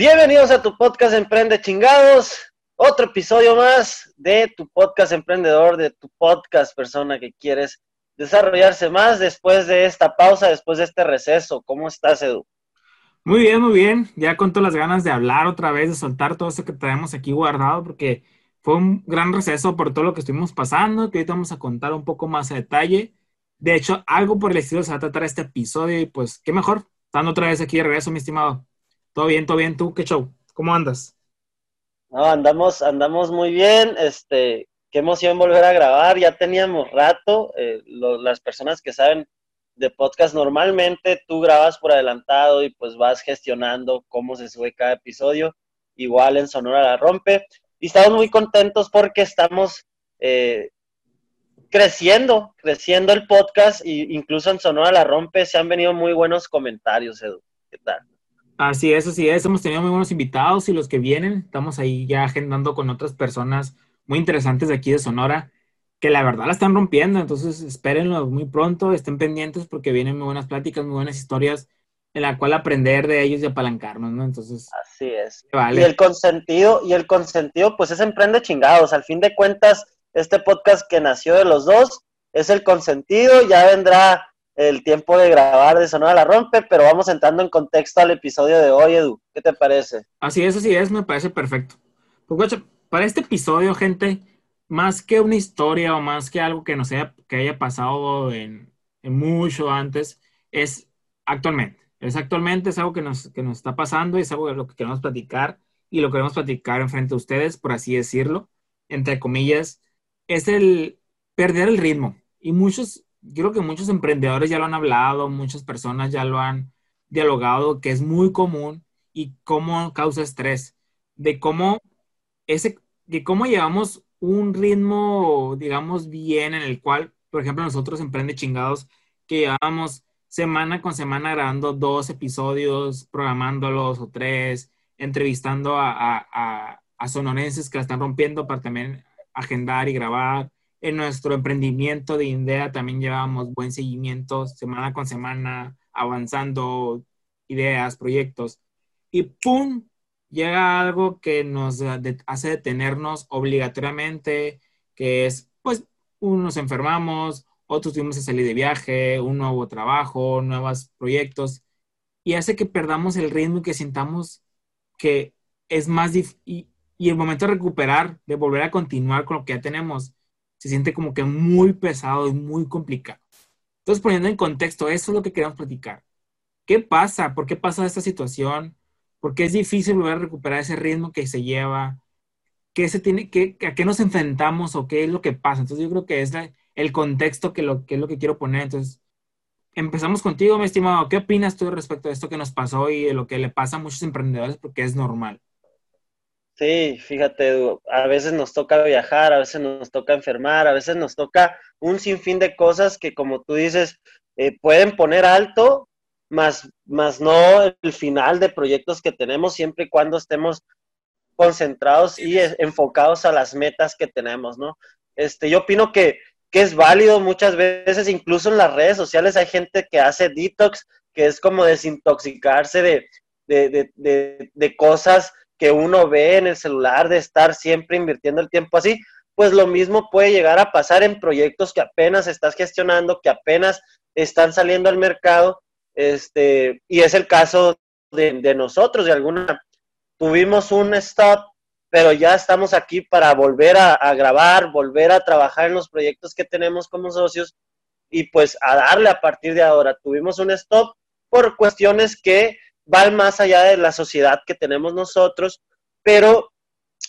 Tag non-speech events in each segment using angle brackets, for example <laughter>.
Bienvenidos a tu podcast Emprende Chingados. Otro episodio más de tu podcast emprendedor, de tu podcast persona que quieres desarrollarse más después de esta pausa, después de este receso. ¿Cómo estás, Edu? Muy bien, muy bien. Ya con todas las ganas de hablar otra vez, de soltar todo eso que tenemos aquí guardado, porque fue un gran receso por todo lo que estuvimos pasando, que ahorita vamos a contar un poco más a detalle. De hecho, algo por el estilo se va a tratar este episodio y pues, qué mejor, estando otra vez aquí de regreso, mi estimado. Todo bien, todo bien. ¿Tú qué show? ¿Cómo andas? No, andamos, andamos muy bien. Este, qué emoción volver a grabar. Ya teníamos rato. Eh, las personas que saben de podcast normalmente tú grabas por adelantado y pues vas gestionando cómo se sube cada episodio. Igual en Sonora la rompe. Y estamos muy contentos porque estamos eh, creciendo, creciendo el podcast e incluso en Sonora la rompe se han venido muy buenos comentarios, Edu. ¿Qué tal? Así es, así es. Hemos tenido muy buenos invitados y los que vienen, estamos ahí ya agendando con otras personas muy interesantes de aquí de Sonora, que la verdad la están rompiendo. Entonces, espérenlo muy pronto, estén pendientes porque vienen muy buenas pláticas, muy buenas historias en la cual aprender de ellos y apalancarnos, ¿no? Entonces. Así es. Y el consentido, y el consentido, pues es emprende chingados. Al fin de cuentas, este podcast que nació de los dos es el consentido, ya vendrá el tiempo de grabar de Sonora la Rompe, pero vamos entrando en contexto al episodio de hoy, Edu. ¿Qué te parece? Así es, así es, me parece perfecto. Pues, para este episodio, gente, más que una historia o más que algo que nos haya, que haya pasado en, mucho antes, es actualmente. Es actualmente, es algo que nos, que nos está pasando y es algo de lo que queremos platicar y lo queremos platicar en frente a ustedes, por así decirlo, entre comillas, es el perder el ritmo. Y muchos creo que muchos emprendedores ya lo han hablado, muchas personas ya lo han dialogado, que es muy común y cómo causa estrés, de cómo ese, de cómo llevamos un ritmo, digamos, bien en el cual, por ejemplo, nosotros Emprende Chingados, que llevamos semana con semana grabando dos episodios, programándolos o tres, entrevistando a, a, a sonorenses que la están rompiendo para también agendar y grabar, en nuestro emprendimiento de INDEA también llevamos buen seguimiento semana con semana, avanzando ideas, proyectos. Y ¡pum! Llega algo que nos hace detenernos obligatoriamente, que es, pues, unos enfermamos, otros tuvimos que salir de viaje, un nuevo trabajo, nuevos proyectos, y hace que perdamos el ritmo y que sintamos que es más difícil, y, y el momento de recuperar, de volver a continuar con lo que ya tenemos, se siente como que muy pesado y muy complicado. Entonces, poniendo en contexto, eso es lo que queremos platicar. ¿Qué pasa? ¿Por qué pasa esta situación? ¿Por qué es difícil volver a recuperar ese ritmo que se lleva? ¿Qué se tiene, qué, ¿A qué nos enfrentamos o qué es lo que pasa? Entonces, yo creo que es el contexto que, lo, que es lo que quiero poner. Entonces, empezamos contigo, mi estimado. ¿Qué opinas tú respecto a esto que nos pasó y de lo que le pasa a muchos emprendedores? Porque es normal. Sí, fíjate, a veces nos toca viajar, a veces nos toca enfermar, a veces nos toca un sinfín de cosas que, como tú dices, eh, pueden poner alto, más, más no el final de proyectos que tenemos, siempre y cuando estemos concentrados y enfocados a las metas que tenemos, ¿no? Este, yo opino que, que es válido muchas veces, incluso en las redes sociales hay gente que hace detox, que es como desintoxicarse de, de, de, de cosas que uno ve en el celular de estar siempre invirtiendo el tiempo así, pues lo mismo puede llegar a pasar en proyectos que apenas estás gestionando, que apenas están saliendo al mercado, este, y es el caso de, nosotros, de alguna, tuvimos un stop, pero ya estamos aquí para volver a, a grabar, volver a trabajar en los proyectos que tenemos como socios y pues a darle a partir de ahora. Tuvimos un stop por cuestiones que va más allá de la sociedad que tenemos nosotros, pero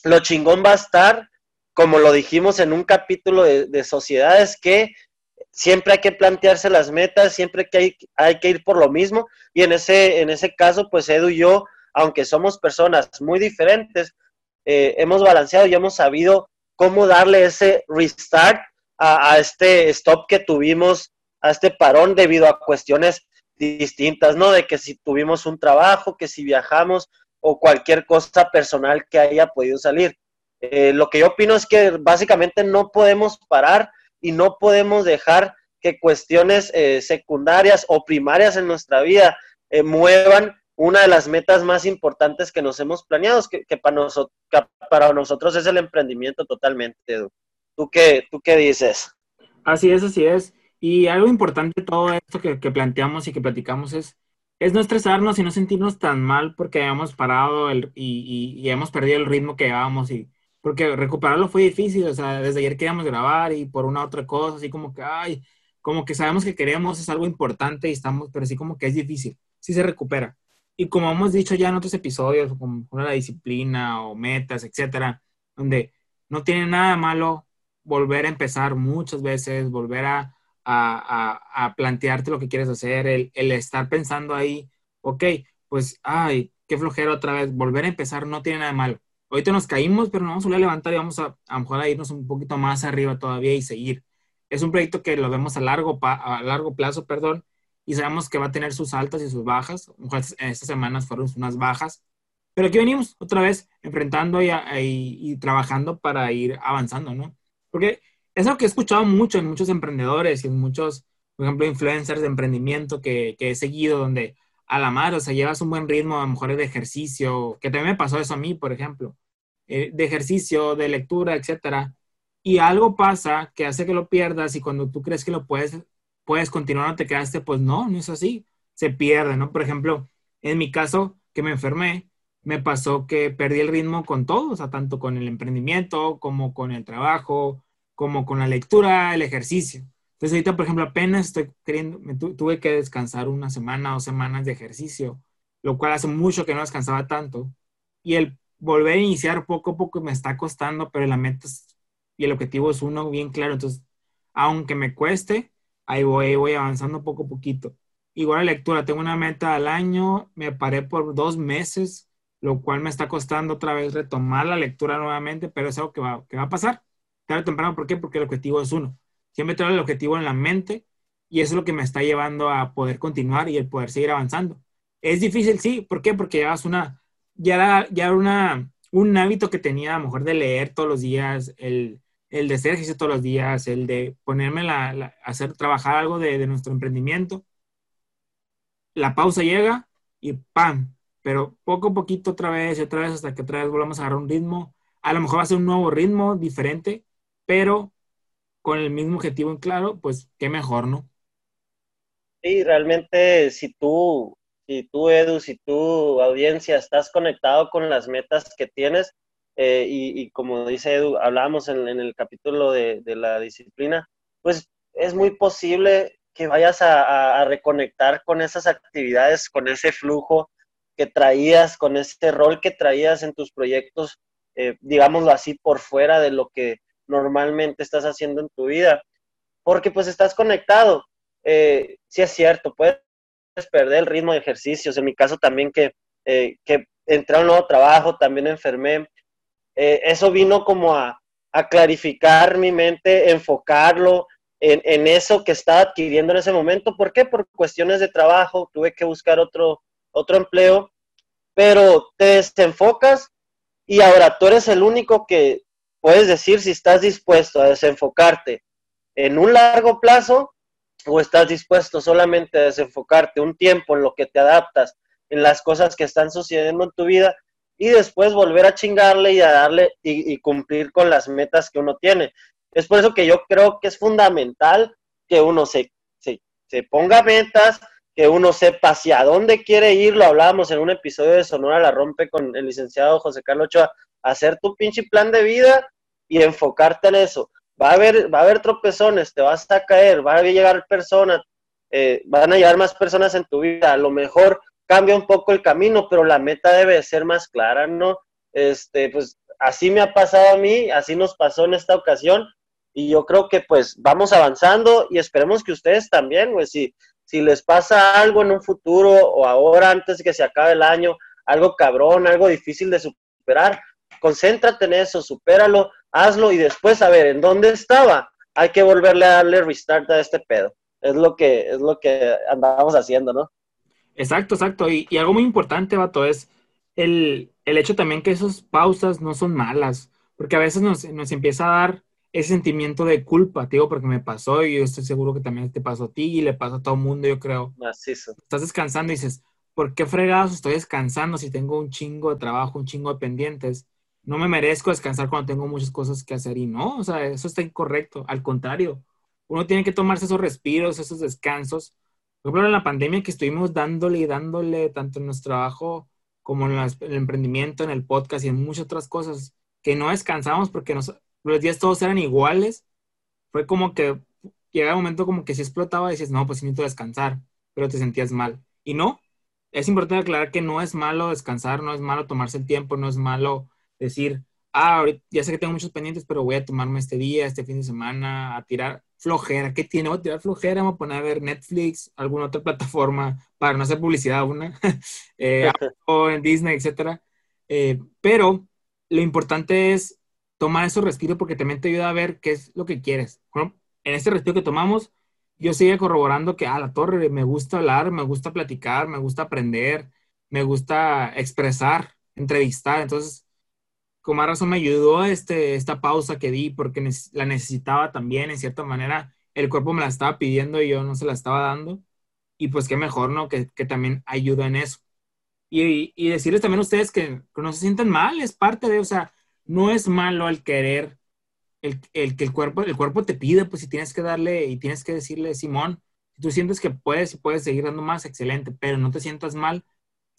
lo chingón va a estar, como lo dijimos en un capítulo de, sociedades, que siempre hay que plantearse las metas, siempre que hay, hay que ir por lo mismo. Y en ese, en ese caso, pues Edu y yo, aunque somos personas muy diferentes, eh, hemos balanceado y hemos sabido cómo darle ese restart a, este stop que tuvimos, a este parón debido a cuestiones distintas, ¿no? De que si tuvimos un trabajo, que si viajamos o cualquier cosa personal que haya podido salir. Eh, lo que yo opino es que básicamente no podemos parar y no podemos dejar que cuestiones eh, secundarias o primarias en nuestra vida eh, muevan una de las metas más importantes que nos hemos planeado, que, para, nosotros, para nosotros es el emprendimiento totalmente. ¿Tú qué, ¿Tú qué dices? Así es, así es. Y algo importante de todo esto que, que, planteamos y que platicamos es, es no estresarnos y no sentirnos tan mal porque hayamos parado el, y, y, y, hemos perdido el ritmo que llevábamos y, porque recuperarlo fue difícil, o sea, desde ayer queríamos grabar y por una otra cosa, así como que, ay, como que sabemos que queremos, es algo importante y estamos, pero sí como que es difícil, sí se recupera. Y como hemos dicho ya en otros episodios, como la disciplina o metas, etcétera, donde no tiene nada malo volver a empezar muchas veces, volver a, a, a, a plantearte lo que quieres hacer, el, el estar pensando ahí, ok, pues, ay, qué flojera otra vez, volver a empezar no tiene nada de malo ahorita nos caímos, pero nos vamos a levantar y vamos a, a lo mejor a irnos un poquito más arriba todavía y seguir. Es un proyecto que lo vemos a largo, a largo plazo, perdón, y sabemos que va a tener sus altas y sus bajas. A lo mejor estas semanas fueron unas bajas, pero aquí venimos otra vez enfrentando y, y, y trabajando para ir avanzando, ¿no? Porque es algo que he escuchado mucho en muchos emprendedores y en muchos, por ejemplo, influencers de emprendimiento que, he seguido, donde a la mar, o sea, llevas un buen ritmo, a lo mejor de ejercicio, que también me pasó eso a mí, por ejemplo, eh, de ejercicio, de lectura, etcétera, y algo pasa que hace que lo pierdas y cuando tú crees que lo puedes, puedes continuar, no te quedaste, pues no, no es así, se pierde, ¿no? Por ejemplo, en mi caso, que me enfermé, me pasó que perdí el ritmo con todo, o sea, tanto con el emprendimiento, como con el trabajo, como con la lectura, el ejercicio. Entonces ahorita, por ejemplo, apenas estoy queriendo, me tu, tuve que descansar una semana o semanas de ejercicio, lo cual hace mucho que no descansaba tanto. Y el volver a iniciar poco a poco me está costando, pero la meta y el objetivo es uno bien claro. Entonces, aunque me cueste, ahí voy, voy avanzando poco a poquito. Igual la lectura, tengo una meta al año, me paré por dos meses, lo cual me está costando otra vez retomar la lectura nuevamente, pero es algo que va, que va a pasar tarde o temprano. ¿Por qué? Porque el objetivo es uno. Siempre tengo el objetivo en la mente y eso es lo que me está llevando a poder continuar y el poder seguir avanzando. Es difícil, sí. ¿Por qué? Porque llevas una, ya era, ya una, un hábito que tenía a lo mejor de leer todos los días, el, el de hacer ejercicio todos los días, el de ponerme la, la hacer trabajar algo de, de, nuestro emprendimiento. La pausa llega y ¡pam! Pero poco a poquito otra vez y otra vez hasta que otra vez volvamos a agarrar un ritmo. A lo mejor va a ser un nuevo ritmo diferente, pero con el mismo objetivo en claro, pues qué mejor, ¿no? Sí, realmente si tú, si tú, Edu, si tu audiencia estás conectado con las metas que tienes, eh, y, como dice Edu, hablábamos en, el capítulo de, la disciplina, pues es muy posible que vayas a, reconectar con esas actividades, con ese flujo que traías, con ese rol que traías en tus proyectos, eh, digámoslo así, por fuera de lo que normalmente estás haciendo en tu vida, porque pues estás conectado. Eh, sí es cierto, puedes perder el ritmo de ejercicios. En mi caso también que, eh, que entré a un nuevo trabajo, también enfermé. Eh, eso vino como a, a, clarificar mi mente, enfocarlo en, en, eso que estaba adquiriendo en ese momento. ¿Por qué? Por cuestiones de trabajo, tuve que buscar otro, otro empleo, pero te desenfocas y ahora tú eres el único que puedes decir si estás dispuesto a desenfocarte en un largo plazo o estás dispuesto solamente a desenfocarte un tiempo en lo que te adaptas, en las cosas que están sucediendo en tu vida y después volver a chingarle y a darle y, cumplir con las metas que uno tiene. Es por eso que yo creo que es fundamental que uno se, se, se ponga metas, que uno sepa hacia dónde quiere ir, lo hablábamos en un episodio de Sonora La Rompe con el licenciado José Carlos Ochoa, hacer tu pinche plan de vida y enfocarte en eso. Va a haber, va a haber tropezones, te vas a caer, va a llegar personas, eh, van a llegar más personas en tu vida, a lo mejor cambia un poco el camino, pero la meta debe ser más clara, ¿no? Este, pues así me ha pasado a mí, así nos pasó en esta ocasión, Y yo creo que pues vamos avanzando y esperemos que ustedes también, güey, si, si les pasa algo en un futuro o ahora antes de que se acabe el año, algo cabrón, algo difícil de superar, concéntrate en eso, supéralo, hazlo y después a ver en dónde estaba. Hay que volverle a darle restart a este pedo. Es lo que, es lo que andábamos haciendo, ¿no? Exacto, exacto. Y, algo muy importante, Vato, es el, hecho también que esas pausas no son malas, porque a veces nos, nos empieza a dar ese sentimiento de culpa, digo, porque me pasó y yo estoy seguro que también te pasó a ti y le pasa a todo el mundo, yo creo. Macizo. Estás descansando y dices, ¿por qué fregados estoy descansando si tengo un chingo de trabajo, un chingo de pendientes? No me merezco descansar cuando tengo muchas cosas que hacer y no, o sea, eso está incorrecto. Al contrario, uno tiene que tomarse esos respiros, esos descansos. Por ejemplo, en la pandemia que estuvimos dándole y dándole tanto en nuestro trabajo como en, el emprendimiento, en el podcast y en muchas otras cosas, que no descansamos porque los días todos eran iguales. Fue como que llegaba un momento como que si explotaba y decías, no, pues necesito descansar, pero te sentías mal. Y no, es importante aclarar que no es malo descansar, no es malo tomarse el tiempo, no es malo decir, ah, ya sé que tengo muchos pendientes, pero voy a tomarme este día, este fin de semana, a tirar flojera. ¿Qué tiene? Voy a tirar flojera, voy a poner a ver Netflix, alguna otra plataforma, para no hacer publicidad una, <laughs> eh, <laughs> o en Disney, etcétera. Eh, pero lo importante es tomar esos respiros porque también te ayuda a ver qué es lo que quieres. en este respiro que tomamos, yo sigo corroborando que a la torre me gusta hablar, me gusta platicar, me gusta aprender, me gusta expresar, entrevistar. Entonces, con más razón me ayudó este, esta pausa que di porque la necesitaba también, en cierta manera. El cuerpo me la estaba pidiendo y yo no se la estaba dando. Y pues qué mejor, ¿no? Que, que también ayuda en eso. Y, y, decirles también a ustedes que, que no se sientan mal, es parte de, o sea, no es malo el querer, el, que el cuerpo, el cuerpo te pide, pues si tienes que darle y tienes que decirle, Simón, si tú sientes que puedes y puedes seguir dando más, excelente, pero no te sientas mal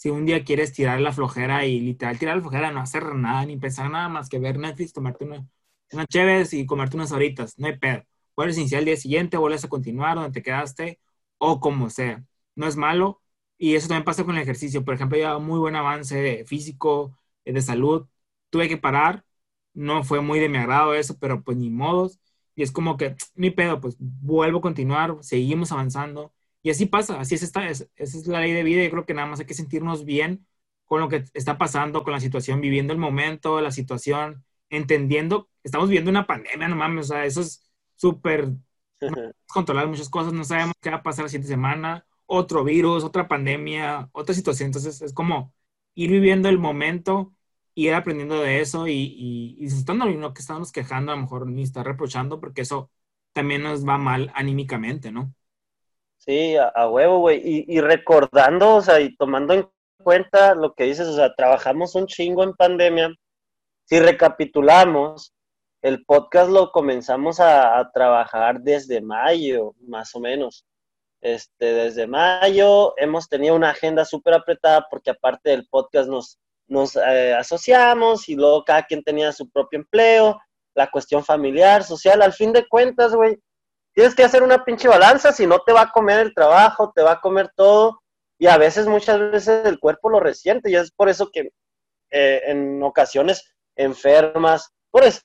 si un día quieres tirar la flojera y literal tirar la flojera, no hacer nada, ni pensar nada más que ver Netflix, tomarte una, una chéves y comerte unas horitas, no hay pedo. Puedes iniciar el día siguiente, vuelves a continuar donde te quedaste o como sea. No es malo y eso también pasa con el ejercicio. Por ejemplo, ya muy buen avance físico, de salud, tuve que parar, no fue muy de mi agrado eso, pero pues ni modos. Y es como que, <tsk> ni pedo, pues vuelvo a continuar, seguimos avanzando. Y así pasa, así es esta, esa es la ley de vida. Yo creo que nada más hay que sentirnos bien con lo que está pasando, con la situación, viviendo el momento, la situación, entendiendo, estamos viviendo una pandemia, no mames, o sea, eso es súper <laughs> controlar muchas cosas, no sabemos qué va a pasar la siguiente semana, otro virus, otra pandemia, otra situación. Entonces es como ir viviendo el momento ir aprendiendo de eso y, y, y disfrutando y no que estamos quejando, a lo mejor ni estar reprochando, porque eso también nos va mal anímicamente, ¿no? Sí, a, huevo, güey. Y, y, recordando, o sea, y tomando en cuenta lo que dices, o sea, trabajamos un chingo en pandemia. Si recapitulamos, el podcast lo comenzamos a, trabajar desde mayo, más o menos. Este, desde mayo hemos tenido una agenda súper apretada porque aparte del podcast nos nos eh, asociamos y luego cada quien tenía su propio empleo, la cuestión familiar, social, al fin de cuentas, güey, tienes que hacer una pinche balanza, si no te va a comer el trabajo, te va a comer todo, y a veces, muchas veces el cuerpo lo resiente, y es por eso que eh, en ocasiones enfermas, por eso,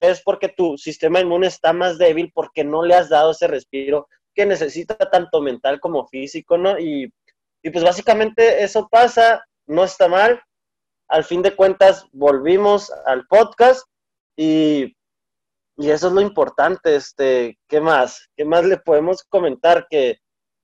es porque tu sistema inmune está más débil porque no le has dado ese respiro que necesita tanto mental como físico, ¿no? Y, y pues básicamente eso pasa, no está mal, al fin de cuentas volvimos al podcast y, eso es lo importante, este, ¿qué más? ¿Qué más le podemos comentar? Que,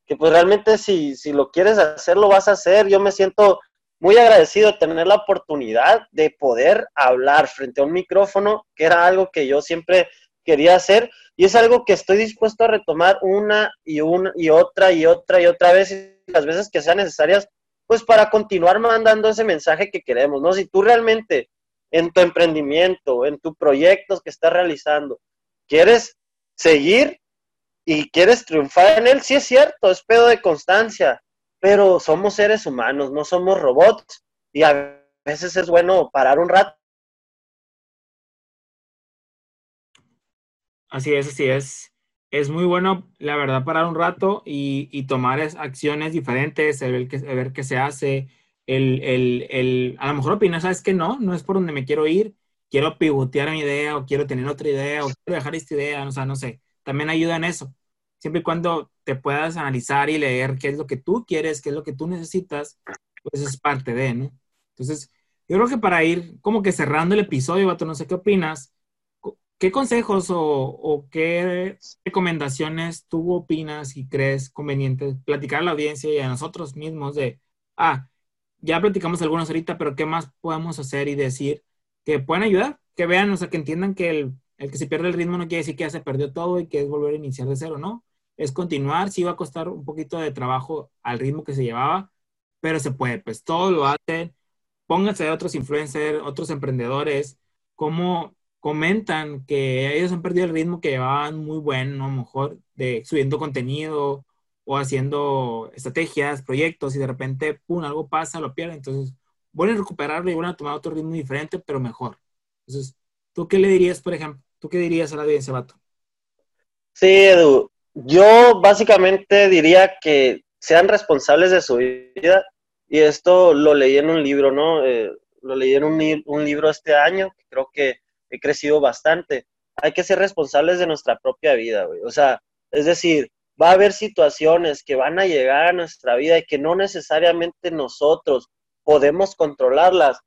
que pues realmente si, si lo quieres hacer, lo vas a hacer. Yo me siento muy agradecido de tener la oportunidad de poder hablar frente a un micrófono, que era algo que yo siempre quería hacer y es algo que estoy dispuesto a retomar una y una y otra y otra y otra vez y las veces que sean necesarias pues para continuar mandando ese mensaje que queremos, ¿no? Si tú realmente en tu emprendimiento, en tus proyectos que estás realizando, quieres seguir y quieres triunfar en él, sí es cierto, es pedo de constancia, pero somos seres humanos, no somos robots y a veces es bueno parar un rato. Así es, así es es muy bueno, la verdad, parar un rato y, tomar acciones diferentes, ver ver qué se hace. El, el, el, a lo mejor opinas, sabes que no, no es por donde me quiero ir, quiero pivotear mi idea o quiero tener otra idea o quiero dejar esta idea, o sea, no sé, también ayuda en eso. Siempre y cuando te puedas analizar y leer qué es lo que tú quieres, qué es lo que tú necesitas, pues es parte de, ¿no? Entonces, yo creo que para ir como que cerrando el episodio, Vato, no sé qué opinas, ¿qué consejos o, qué recomendaciones tú opinas y crees conveniente platicar a la audiencia y a nosotros mismos de, ah, ya platicamos algunos ahorita, pero ¿qué más podemos hacer y decir que puedan ayudar? Que vean, o sea, que entiendan que el, el que se pierde el ritmo no quiere decir que ya se perdió todo y que es volver a iniciar de cero, ¿no? Es continuar, sí va a costar un poquito de trabajo al ritmo que se llevaba, pero se puede, pues todo lo hacen. Pónganse a otros influencers, otros emprendedores, cómo comentan que ellos han perdido el ritmo que llevaban muy bueno, a lo mejor, de subiendo contenido o haciendo estrategias, proyectos, y de repente, pum, algo pasa, lo pierden. Entonces, vuelven a recuperarlo y vuelven a tomar otro ritmo diferente, pero mejor. Entonces, ¿tú qué le dirías, por ejemplo? ¿Tú qué dirías a la audiencia, Vato? Sí, Edu. Yo básicamente diría que sean responsables de su vida y esto lo leí en un libro, ¿no? Eh, lo leí en un, un libro este año, creo que he crecido bastante. Hay que ser responsables de nuestra propia vida, güey. O sea, es decir, va a haber situaciones que van a llegar a nuestra vida y que no necesariamente nosotros podemos controlarlas,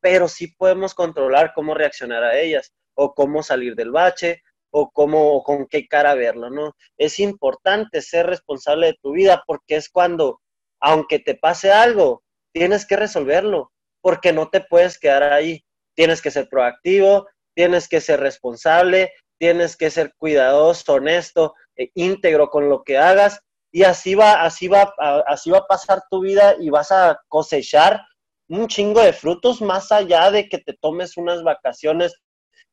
pero sí podemos controlar cómo reaccionar a ellas o cómo salir del bache o cómo o con qué cara verlo, ¿no? Es importante ser responsable de tu vida porque es cuando aunque te pase algo, tienes que resolverlo porque no te puedes quedar ahí. Tienes que ser proactivo, tienes que ser responsable, tienes que ser cuidadoso, honesto, e íntegro con lo que hagas y así va, así va, así va a pasar tu vida y vas a cosechar un chingo de frutos más allá de que te tomes unas vacaciones,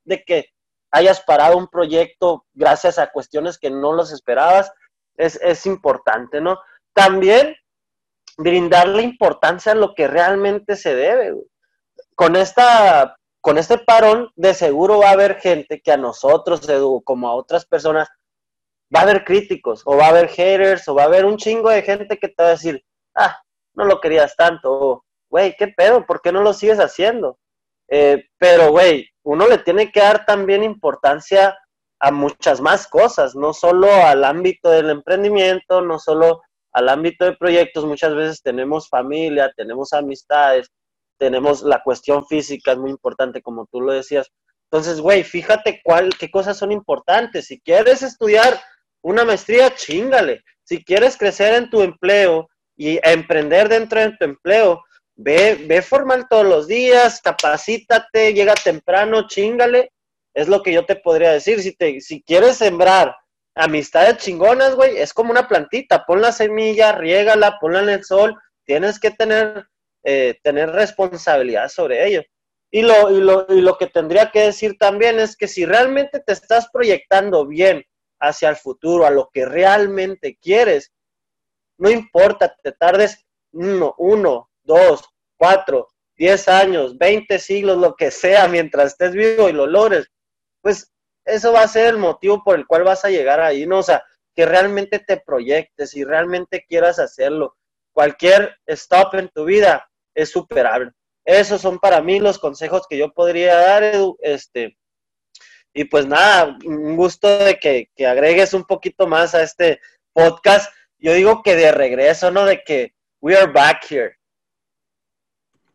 de que hayas parado un proyecto gracias a cuestiones que no los esperabas, es, es importante, ¿no? También brindarle importancia a lo que realmente se debe. Con esta con este parón, de seguro va a haber gente que a nosotros, como a otras personas, va a haber críticos, o va a haber haters, o va a haber un chingo de gente que te va a decir, ah, no lo querías tanto, o, güey, ¿qué pedo? ¿Por qué no lo sigues haciendo? Eh, pero, güey, uno le tiene que dar también importancia a muchas más cosas, no solo al ámbito del emprendimiento, no solo al ámbito de proyectos, muchas veces tenemos familia, tenemos amistades, tenemos la cuestión física, es muy importante, como tú lo decías. Entonces, güey, fíjate cuál, qué cosas son importantes. Si quieres estudiar una maestría, chingale. Si quieres crecer en tu empleo y emprender dentro de tu empleo, ve, ve formal todos los días, capacítate, llega temprano, chingale. Es lo que yo te podría decir. Si, te, si quieres sembrar amistades chingonas, güey, es como una plantita. Pon la semilla, riégala, ponla en el sol. Tienes que tener eh, tener responsabilidad sobre ello. Y lo, y, lo, y lo que tendría que decir también es que si realmente te estás proyectando bien hacia el futuro, a lo que realmente quieres, no importa, te tardes uno, uno, dos, cuatro, diez años, veinte siglos, lo que sea, mientras estés vivo y lo logres, pues eso va a ser el motivo por el cual vas a llegar ahí, ¿no? O sea, que realmente te proyectes y realmente quieras hacerlo. Cualquier stop en tu vida es superable. Esos son para mí los consejos que yo podría dar, Edu. Este, y pues nada, un gusto de que, agregues un poquito más a este podcast. Yo digo que de regreso, ¿no? De que we are back here.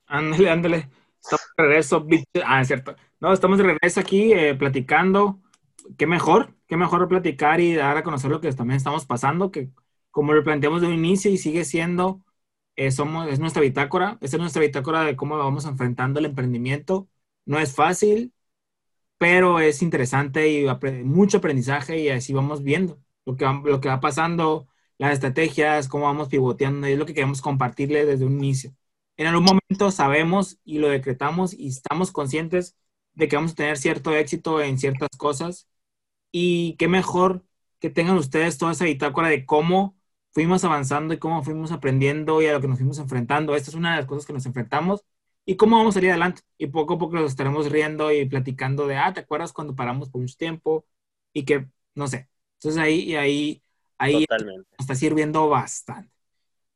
Ándale, ándale. Estamos de regreso, Ah, es cierto. No, estamos de regreso aquí eh, platicando. Qué mejor, qué mejor platicar y dar a conocer lo que también estamos pasando, que como lo planteamos de un inicio y sigue siendo eh, somos, es nuestra bitácora, esta es nuestra bitácora de cómo vamos enfrentando el emprendimiento. No es fácil, pero es interesante y mucho aprendizaje y así vamos viendo lo que, va, lo que va pasando, las estrategias, cómo vamos pivoteando, y es lo que queremos compartirle desde un inicio. En algún momento sabemos y lo decretamos y estamos conscientes de que vamos a tener cierto éxito en ciertas cosas y qué mejor que tengan ustedes toda esa bitácora de cómo fuimos avanzando y cómo fuimos aprendiendo y a lo que nos fuimos enfrentando. Esta es una de las cosas que nos enfrentamos y cómo vamos a salir adelante. Y poco a poco nos estaremos riendo y platicando de, ah, ¿te acuerdas cuando paramos por mucho tiempo? Y que, no sé. Entonces ahí, y ahí, ahí está sirviendo bastante.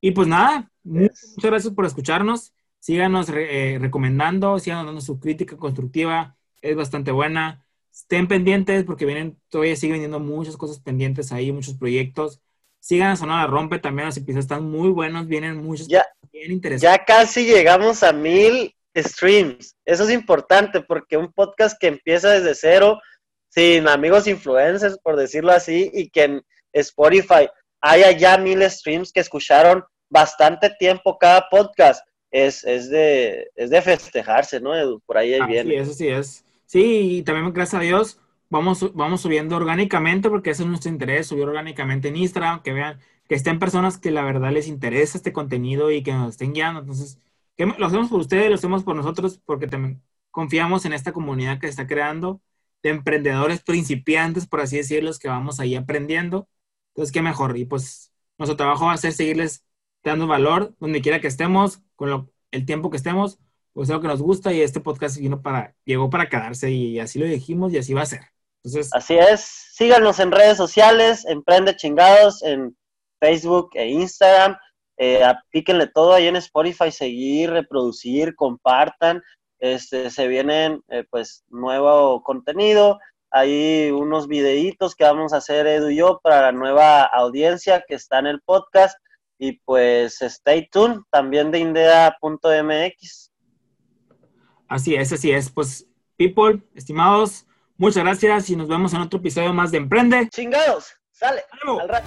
Y pues nada, muchas gracias por escucharnos. Síganos eh, recomendando, síganos dando su crítica constructiva es bastante buena. Estén pendientes porque vienen, todavía sigue vendiendo muchas cosas pendientes ahí, muchos proyectos. Sigan a Sonora Rompe, también los episodios están muy buenos, vienen muchos ya, bien interesantes. Ya casi llegamos a mil streams. Eso es importante porque un podcast que empieza desde cero, sin amigos influencers, por decirlo así, y que en Spotify haya ya mil streams que escucharon bastante tiempo cada podcast, es, es, de, es de festejarse, ¿no, Edu? Por ahí, viene. Sí, eso sí es. Sí, y también gracias a Dios vamos, vamos subiendo orgánicamente porque ese es nuestro interés, subir orgánicamente en Instagram, que vean, que estén personas que la verdad les interesa este contenido y que nos estén guiando. Entonces, lo hacemos por ustedes, lo hacemos por nosotros porque también confiamos en esta comunidad que se está creando de emprendedores principiantes, por así decirlo, que vamos ahí aprendiendo. Entonces, qué mejor. Y pues nuestro trabajo va a ser seguirles dando valor donde quiera que estemos, con el tiempo que estemos, pues es lo que nos gusta y este podcast vino para, llegó para quedarse y así lo dijimos y así va a ser. Entonces, así es. Síganos en redes sociales, Emprende Chingados, en Facebook e Instagram. Eh, aplíquenle todo ahí en Spotify, seguir, reproducir, compartan. Este, se vienen eh, pues nuevo contenido, hay unos videitos que vamos a hacer Edu y yo para la nueva audiencia que está en el podcast y pues stay tuned también de indea.mx. Así es, así es. Pues people, estimados, muchas gracias y nos vemos en otro episodio más de Emprende. Chingados, sale. Al rato.